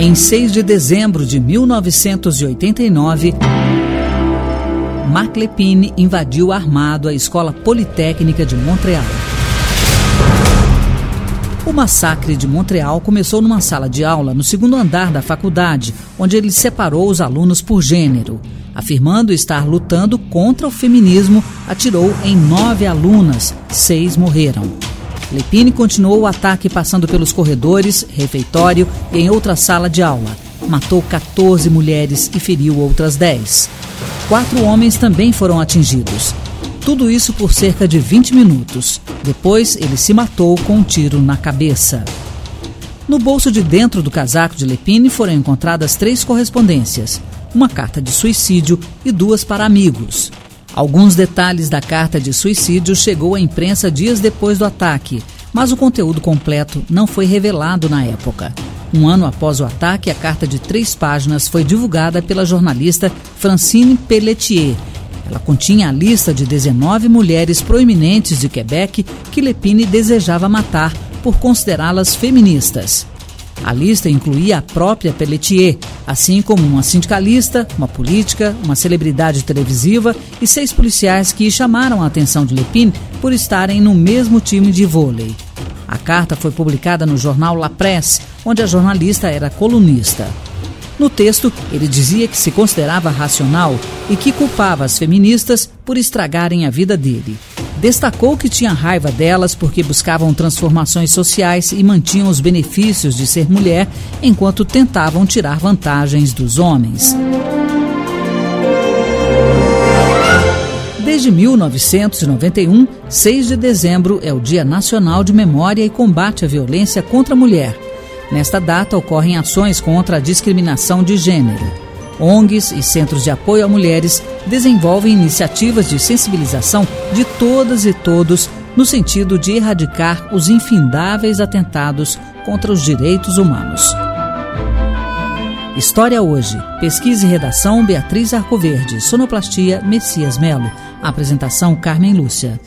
Em 6 de dezembro de 1989, Marc Lepine invadiu armado a Escola Politécnica de Montreal. O massacre de Montreal começou numa sala de aula no segundo andar da faculdade, onde ele separou os alunos por gênero. Afirmando estar lutando contra o feminismo, atirou em nove alunas, seis morreram. Lepine continuou o ataque passando pelos corredores, refeitório e em outra sala de aula. Matou 14 mulheres e feriu outras 10. Quatro homens também foram atingidos. Tudo isso por cerca de 20 minutos. Depois, ele se matou com um tiro na cabeça. No bolso de dentro do casaco de Lepine foram encontradas três correspondências: uma carta de suicídio e duas para amigos. Alguns detalhes da carta de suicídio chegou à imprensa dias depois do ataque, mas o conteúdo completo não foi revelado na época. Um ano após o ataque, a carta de três páginas foi divulgada pela jornalista Francine Pelletier. Ela continha a lista de 19 mulheres proeminentes de Quebec que Lepine desejava matar por considerá-las feministas. A lista incluía a própria Pelletier, assim como uma sindicalista, uma política, uma celebridade televisiva e seis policiais que chamaram a atenção de Lepine por estarem no mesmo time de vôlei. A carta foi publicada no jornal La Presse, onde a jornalista era colunista. No texto, ele dizia que se considerava racional e que culpava as feministas por estragarem a vida dele. Destacou que tinha raiva delas porque buscavam transformações sociais e mantinham os benefícios de ser mulher enquanto tentavam tirar vantagens dos homens. Desde 1991, 6 de dezembro é o Dia Nacional de Memória e Combate à Violência contra a Mulher. Nesta data ocorrem ações contra a discriminação de gênero. ONGs e centros de apoio a mulheres desenvolvem iniciativas de sensibilização de todas e todos no sentido de erradicar os infindáveis atentados contra os direitos humanos. História hoje. Pesquisa e redação Beatriz Arcoverde. Sonoplastia Messias Melo. Apresentação Carmen Lúcia.